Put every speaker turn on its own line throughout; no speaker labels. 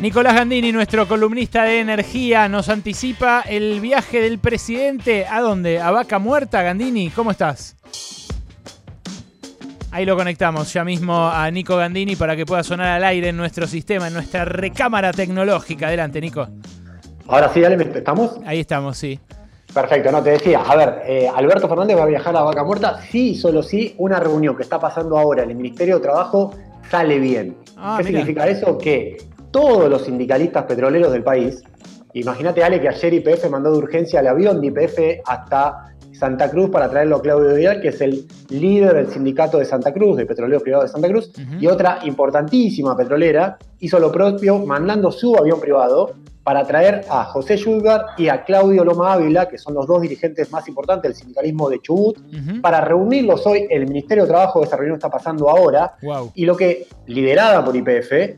Nicolás Gandini, nuestro columnista de energía, nos anticipa el viaje del presidente. ¿A dónde? ¿A Vaca Muerta, Gandini? ¿Cómo estás? Ahí lo conectamos ya mismo a Nico Gandini para que pueda sonar al aire en nuestro sistema, en nuestra recámara tecnológica. Adelante, Nico.
Ahora sí, dale, ¿estamos?
Ahí estamos, sí.
Perfecto, no te decía. A ver, eh, Alberto Fernández va a viajar a Vaca Muerta. Sí, solo sí, una reunión que está pasando ahora en el Ministerio de Trabajo sale bien.
Ah,
¿Qué significa eso? Que todos los sindicalistas petroleros del país, imagínate Ale que ayer YPF mandó de urgencia el avión de YPF hasta Santa Cruz para traerlo a Claudio Vidal, que es el líder del sindicato de Santa Cruz, de Petroleros Privados de Santa Cruz, y otra importantísima petrolera hizo lo propio mandando su avión privado para traer a José Schulgar y a Claudio Loma Ávila, que son los dos dirigentes más importantes del sindicalismo de Chubut, para reunirlos hoy. El Ministerio de Trabajo, esa reunión está pasando ahora,
Wow.
y lo que, liderada por YPF,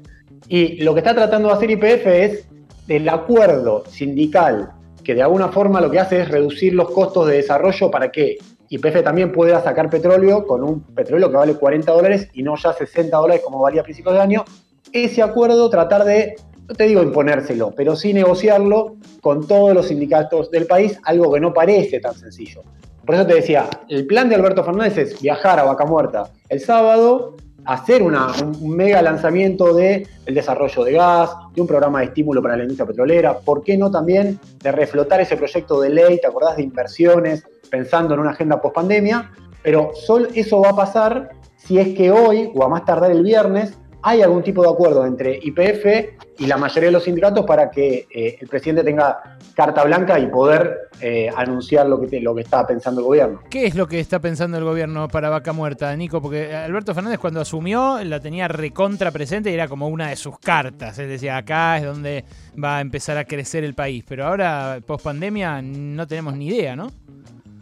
y lo que está tratando de hacer YPF es el acuerdo sindical, que de alguna forma lo que hace es reducir los costos de desarrollo para que YPF también pueda sacar petróleo con un petróleo que vale 40 dólares y no ya 60 dólares como valía a principios de año. Ese acuerdo tratar de, no te digo imponérselo, pero sí negociarlo con todos los sindicatos del país, algo que no parece tan sencillo. Por eso te decía, el plan de Alberto Fernández es viajar a Vaca Muerta el sábado, hacer un, mega lanzamiento del desarrollo de gas, de un programa de estímulo para la industria petrolera, ¿por qué no también de reflotar ese proyecto de ley, te acordás de inversiones, pensando en una agenda post-pandemia? Pero solo eso va a pasar si es que hoy, o a más tardar el viernes, hay algún tipo de acuerdo entre YPF y la mayoría de los sindicatos para que eh, el presidente tenga carta blanca y poder eh, anunciar lo que, lo que está pensando el gobierno.
¿Qué es lo que está pensando el gobierno para Vaca Muerta, Nico? Porque Alberto Fernández cuando asumió la tenía recontra presente y era como una de sus cartas. Él decía, acá es donde va a empezar a crecer el país. Pero ahora, post pandemia, no tenemos ni idea, ¿no?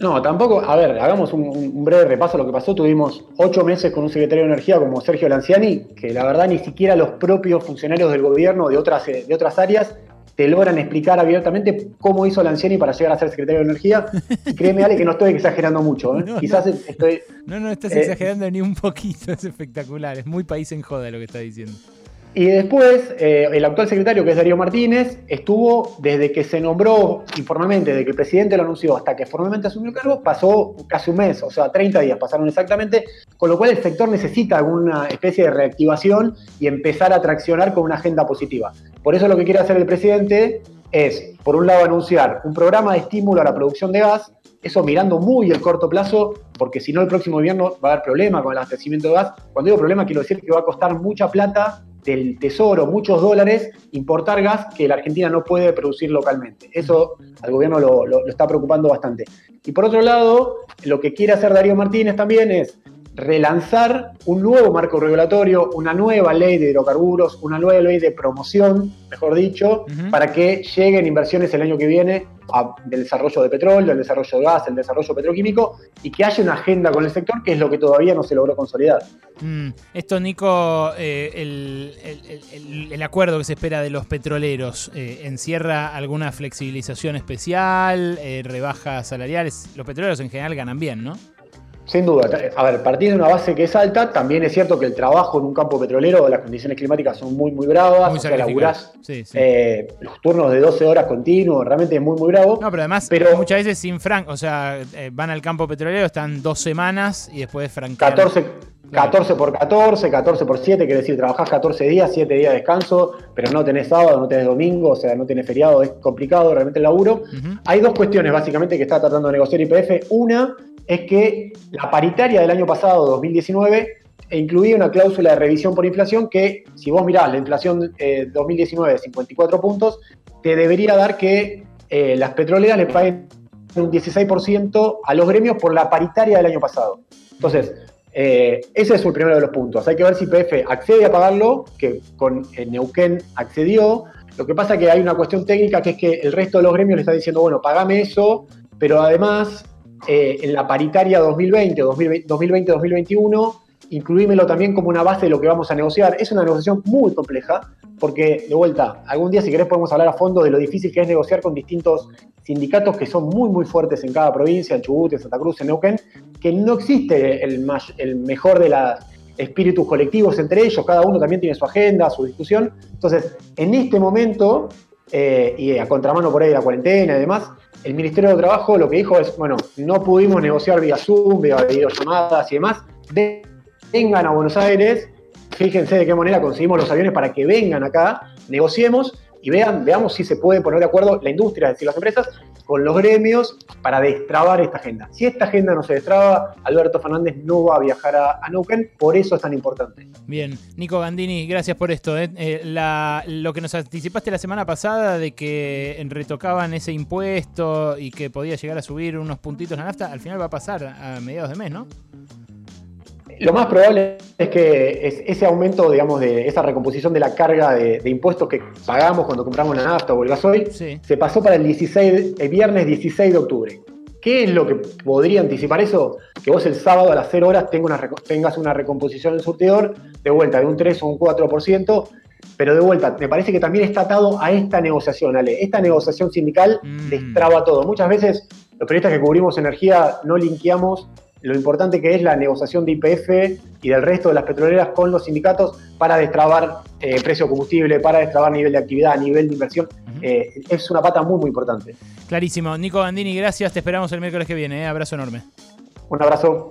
No, tampoco, a ver, hagamos un, un breve repaso de lo que pasó. Tuvimos ocho meses con un secretario de Energía como Sergio Lanciani, que la verdad ni siquiera los propios funcionarios del gobierno de otras, eh, de otras áreas te logran explicar abiertamente cómo hizo Lanciani para llegar a ser secretario de Energía. Y créeme, Ale, que no estoy exagerando mucho. ¿eh?
No, no.
Quizás estoy...
No, no estás
Eh,
exagerando ni un poquito, es espectacular. Es muy país en joda lo que está diciendo.
Y después, eh, el actual secretario, que es Darío Martínez, estuvo desde que se nombró informalmente, desde que el presidente lo anunció hasta que formalmente asumió el cargo, pasó casi un mes, o sea, 30 días pasaron exactamente, con lo cual el sector necesita alguna especie de reactivación y empezar a traccionar con una agenda positiva. Por eso lo que quiere hacer el presidente es, por un lado, anunciar un programa de estímulo a la producción de gas, eso mirando muy el corto plazo, porque si no el próximo invierno va a haber problema con el abastecimiento de gas. Cuando digo problema quiero decir que va a costar mucha plata del tesoro, muchos dólares, importar gas que la Argentina no puede producir localmente. Eso al gobierno lo, lo- lo está preocupando bastante. Y por otro lado, lo que quiere hacer Darío Martínez también es relanzar un nuevo marco regulatorio, una nueva ley de hidrocarburos, una nueva ley de promoción, mejor dicho, para que lleguen inversiones el año que viene a- del desarrollo de petróleo, del desarrollo de gas, el desarrollo petroquímico, y que haya una agenda con el sector, que es lo que todavía no se logró consolidar.
Mm, esto, Nico, eh, el, el- el- el acuerdo que se espera de los petroleros, eh, ¿encierra alguna flexibilización especial, eh, rebajas salariales? Los petroleros en general ganan bien, ¿no?
Sin duda. A ver, partir de una base que es alta, también es cierto que el trabajo en un campo petrolero, las condiciones climáticas son muy, muy bravas.
Muy
o sea, laburás
Sí, sí.
eh, los turnos de 12 horas continuos, realmente es muy, muy bravo.
No, pero además
Pero-
muchas veces sin franc, o sea, eh, van al campo petrolero, están dos semanas y después franquean.
14, 14 por 14, 14 por 7, quiere decir, trabajás 14 días, 7 días de descanso, pero no tenés sábado, no tenés domingo, o sea, no tenés feriado, es complicado realmente el laburo. Hay dos cuestiones básicamente que está tratando de negociar IPF. Una es que la paritaria del año pasado, 2019, incluía una cláusula de revisión por inflación que, si vos mirás la inflación eh, 2019 de 54 puntos, te debería dar que eh, las petroleras le paguen un 16% a los gremios por la paritaria del año pasado. Entonces, eh, ese es el primero de los puntos. Hay que ver si IPF accede a pagarlo, que con eh, Neuquén accedió. Lo que pasa es que hay una cuestión técnica que es que el resto de los gremios le está diciendo, bueno, pagame eso, pero además eh, en la paritaria 2020, 2020-2021, incluímelo también como una base de lo que vamos a negociar. Es una negociación muy compleja, porque, de vuelta, algún día si querés podemos hablar a fondo de lo difícil que es negociar con distintos sindicatos que son muy, muy fuertes en cada provincia, en Chubut, en Santa Cruz, en Neuquén, que no existe el, mejor de las espíritus colectivos entre ellos, cada uno también tiene su agenda, su discusión. Entonces, en este momento, eh, y a contramano por ahí la cuarentena y demás, el Ministerio de Trabajo lo que dijo es, bueno, no pudimos negociar vía Zoom, vía videollamadas y demás, vengan a Buenos Aires, fíjense de qué manera conseguimos los aviones para que vengan acá, negociemos y vean, veamos si se puede poner de acuerdo la industria, es decir, las empresas, con los gremios para destrabar esta agenda. Si esta agenda no se destraba, Alberto Fernández no va a viajar a, a Neuquén, por eso es tan importante.
Bien, Nico Gandini, gracias por esto. ¿eh? Eh, lo que nos anticipaste la semana pasada de que retocaban ese impuesto y que podía llegar a subir unos puntitos la nafta, al final va a pasar a mediados de mes, ¿no?
Lo más probable es que ese aumento, digamos, de esa recomposición de la carga de, impuestos que pagamos cuando compramos la nafta o el gasoil, se pasó para el, 16, el viernes 16 de octubre. ¿Qué es lo que podría anticipar eso? Que vos el sábado a las 0 horas tengas una recomposición del surtidor de vuelta de un 3 o un 4%, pero de vuelta, me parece que también está atado a esta negociación, Ale. Esta negociación sindical mm. destraba todo. Muchas veces los periodistas que cubrimos energía no linkeamos lo importante que es la negociación de IPF y del resto de las petroleras con los sindicatos para destrabar eh, precio de combustible, para destrabar nivel de actividad, nivel de inversión. Eh, es una pata muy, muy importante.
Clarísimo. Nico Bandini, gracias. Te esperamos el miércoles que viene. ¿eh? Abrazo enorme.
Un abrazo.